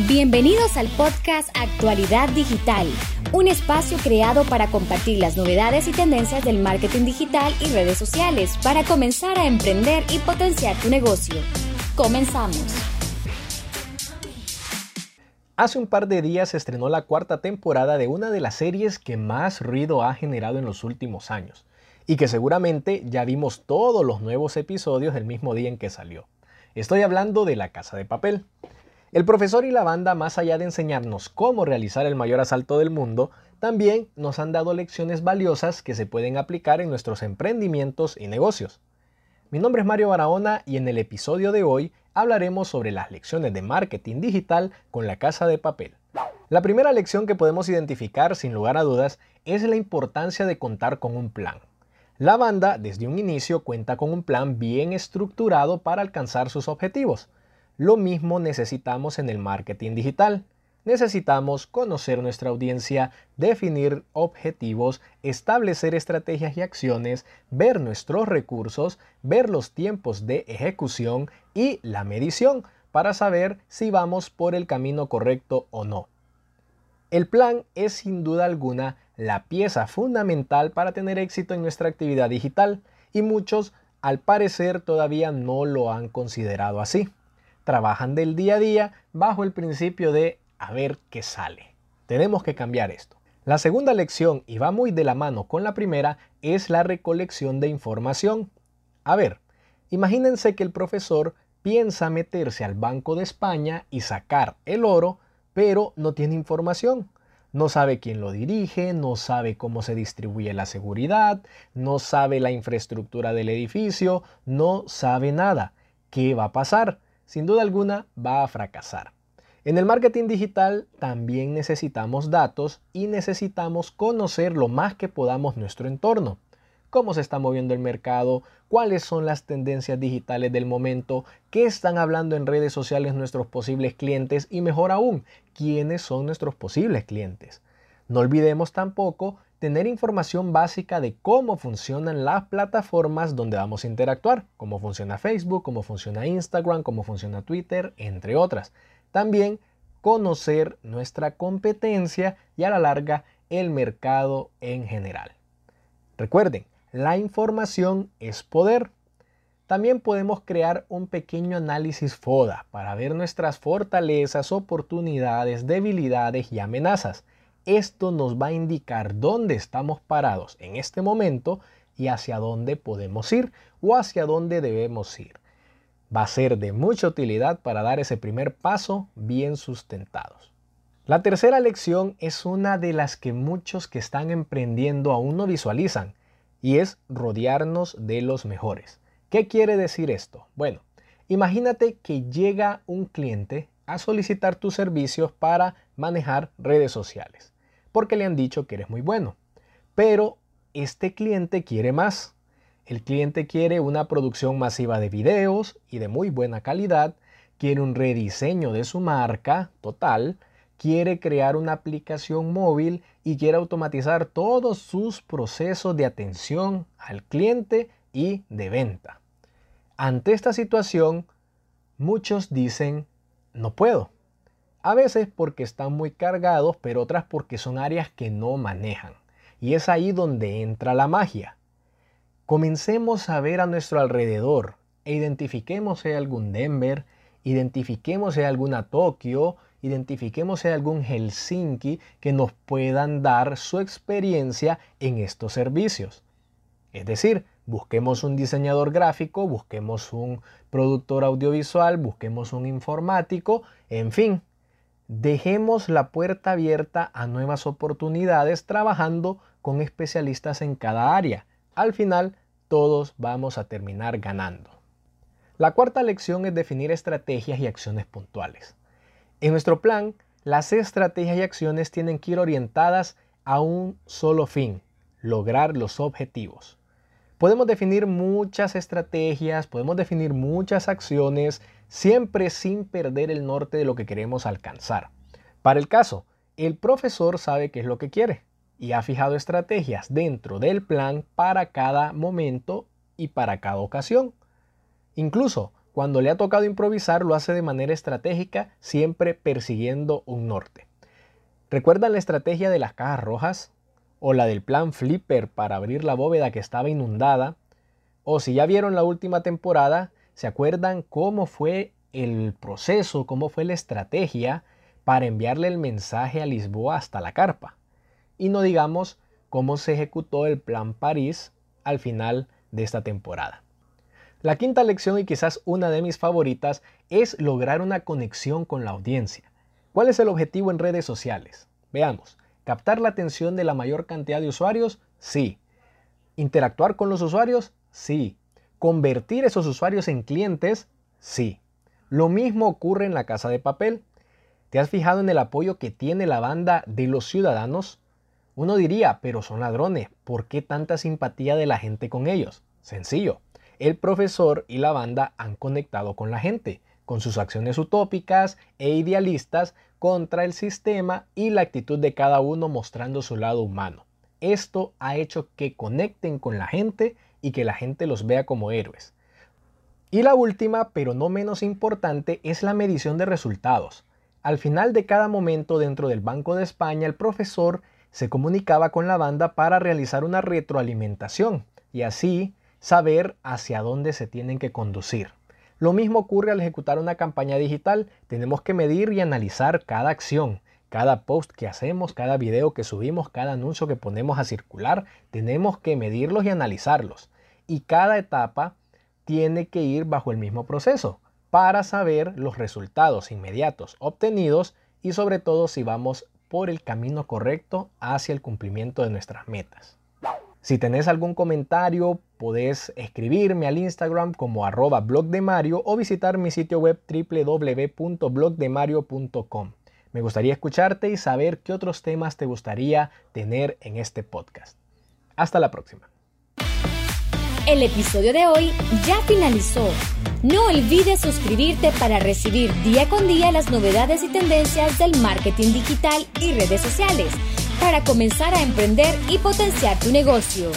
Bienvenidos al podcast Actualidad Digital, un espacio creado para compartir las novedades y tendencias del marketing digital y redes sociales para comenzar a emprender y potenciar tu negocio. Comenzamos. Hace un par de días se estrenó la cuarta temporada de una de las series que más ruido ha generado en los últimos años y que seguramente ya vimos todos los nuevos episodios el mismo día en que salió. Estoy hablando de La Casa de Papel. El profesor y la banda, más allá de enseñarnos cómo realizar el mayor asalto del mundo, también nos han dado lecciones valiosas que se pueden aplicar en nuestros emprendimientos y negocios. Mi nombre es Mario Barahona y en el episodio de hoy hablaremos sobre las lecciones de marketing digital con la casa de papel. La primera lección que podemos identificar sin lugar a dudas es la importancia de contar con un plan. La banda desde un inicio cuenta con un plan bien estructurado para alcanzar sus objetivos. Lo mismo necesitamos en el marketing digital. Necesitamos conocer nuestra audiencia, definir objetivos, establecer estrategias y acciones, ver nuestros recursos, ver los tiempos de ejecución y la medición para saber si vamos por el camino correcto o no. El plan es sin duda alguna la pieza fundamental para tener éxito en nuestra actividad digital y muchos al parecer todavía no lo han considerado así trabajan del día a día bajo el principio de a ver qué sale. Tenemos que cambiar esto. La segunda lección, y va muy de la mano con la primera, es la recolección de información. A ver, imagínense que el profesor piensa meterse al Banco de España y sacar el oro, pero no tiene información. No sabe quién lo dirige, no sabe cómo se distribuye la seguridad, no sabe la infraestructura del edificio, no sabe nada. ¿Qué va a pasar? Sin duda alguna va a fracasar. En el marketing digital también necesitamos datos y necesitamos conocer lo más que podamos nuestro entorno. Cómo se está moviendo el mercado, cuáles son las tendencias digitales del momento, qué están hablando en redes sociales nuestros posibles clientes y mejor aún, quiénes son nuestros posibles clientes. No olvidemos tampoco tener información básica de cómo funcionan las plataformas donde vamos a interactuar, cómo funciona Facebook, cómo funciona Instagram, cómo funciona Twitter, entre otras. También conocer nuestra competencia y a la larga el mercado en general. Recuerden, la información es poder. También podemos crear un pequeño análisis FODA para ver nuestras fortalezas, oportunidades, debilidades y amenazas esto nos va a indicar dónde estamos parados en este momento y hacia dónde podemos ir o hacia dónde debemos ir. Va a ser de mucha utilidad para dar ese primer paso bien sustentados. La tercera lección es una de las que muchos que están emprendiendo aún no visualizan y es rodearnos de los mejores. ¿Qué quiere decir esto? Bueno, imagínate que llega un cliente a solicitar tus servicios para manejar redes sociales porque le han dicho que eres muy bueno. Pero este cliente quiere más. El cliente quiere una producción masiva de videos y de muy buena calidad, quiere un rediseño de su marca total, quiere crear una aplicación móvil y quiere automatizar todos sus procesos de atención al cliente y de venta. Ante esta situación, muchos dicen, no puedo. A veces porque están muy cargados, pero otras porque son áreas que no manejan. Y es ahí donde entra la magia. Comencemos a ver a nuestro alrededor e identifiquemos si hay algún Denver, identifiquemos si hay alguna Tokio, identifiquemos si hay algún Helsinki que nos puedan dar su experiencia en estos servicios. Es decir, busquemos un diseñador gráfico, busquemos un productor audiovisual, busquemos un informático, en fin, Dejemos la puerta abierta a nuevas oportunidades trabajando con especialistas en cada área. Al final, todos vamos a terminar ganando. La cuarta lección es definir estrategias y acciones puntuales. En nuestro plan, las estrategias y acciones tienen que ir orientadas a un solo fin, lograr los objetivos. Podemos definir muchas estrategias, podemos definir muchas acciones, siempre sin perder el norte de lo que queremos alcanzar. Para el caso, el profesor sabe qué es lo que quiere y ha fijado estrategias dentro del plan para cada momento y para cada ocasión. Incluso cuando le ha tocado improvisar lo hace de manera estratégica, siempre persiguiendo un norte. ¿Recuerdan la estrategia de las cajas rojas? ¿O la del plan Flipper para abrir la bóveda que estaba inundada? O si ya vieron la última temporada, ¿se acuerdan cómo fue el proceso, cómo fue la estrategia para enviarle el mensaje a Lisboa hasta la carpa? Y no digamos cómo se ejecutó el plan París al final de esta temporada. La quinta lección y quizás una de mis favoritas es lograr una conexión con la audiencia. ¿Cuál es el objetivo en redes sociales? Veamos, ¿captar la atención de la mayor cantidad de usuarios? Sí. ¿Interactuar con los usuarios? Sí. ¿Convertir esos usuarios en clientes? Sí. Lo mismo ocurre en la casa de papel. ¿Te has fijado en el apoyo que tiene la banda de los ciudadanos? Uno diría, pero son ladrones, ¿por qué tanta simpatía de la gente con ellos? Sencillo, el profesor y la banda han conectado con la gente, con sus acciones utópicas e idealistas contra el sistema y la actitud de cada uno mostrando su lado humano. Esto ha hecho que conecten con la gente y que la gente los vea como héroes. Y la última, pero no menos importante, es la medición de resultados. Al final de cada momento dentro del Banco de España, el profesor se comunicaba con la banda para realizar una retroalimentación y así saber hacia dónde se tienen que conducir. Lo mismo ocurre al ejecutar una campaña digital. Tenemos que medir y analizar cada acción, cada post que hacemos, cada video que subimos, cada anuncio que ponemos a circular. Tenemos que medirlos y analizarlos. Y cada etapa tiene que ir bajo el mismo proceso para saber los resultados inmediatos obtenidos y sobre todo si vamos por el camino correcto hacia el cumplimiento de nuestras metas. Si tenés algún comentario, podés escribirme al Instagram como arroba blog de Mario o visitar mi sitio web www.blogdemario.com. Me gustaría escucharte y saber qué otros temas te gustaría tener en este podcast. Hasta la próxima. El episodio de hoy ya finalizó. No olvides suscribirte para recibir día con día las novedades y tendencias del marketing digital y redes sociales para comenzar a emprender y potenciar tu negocio.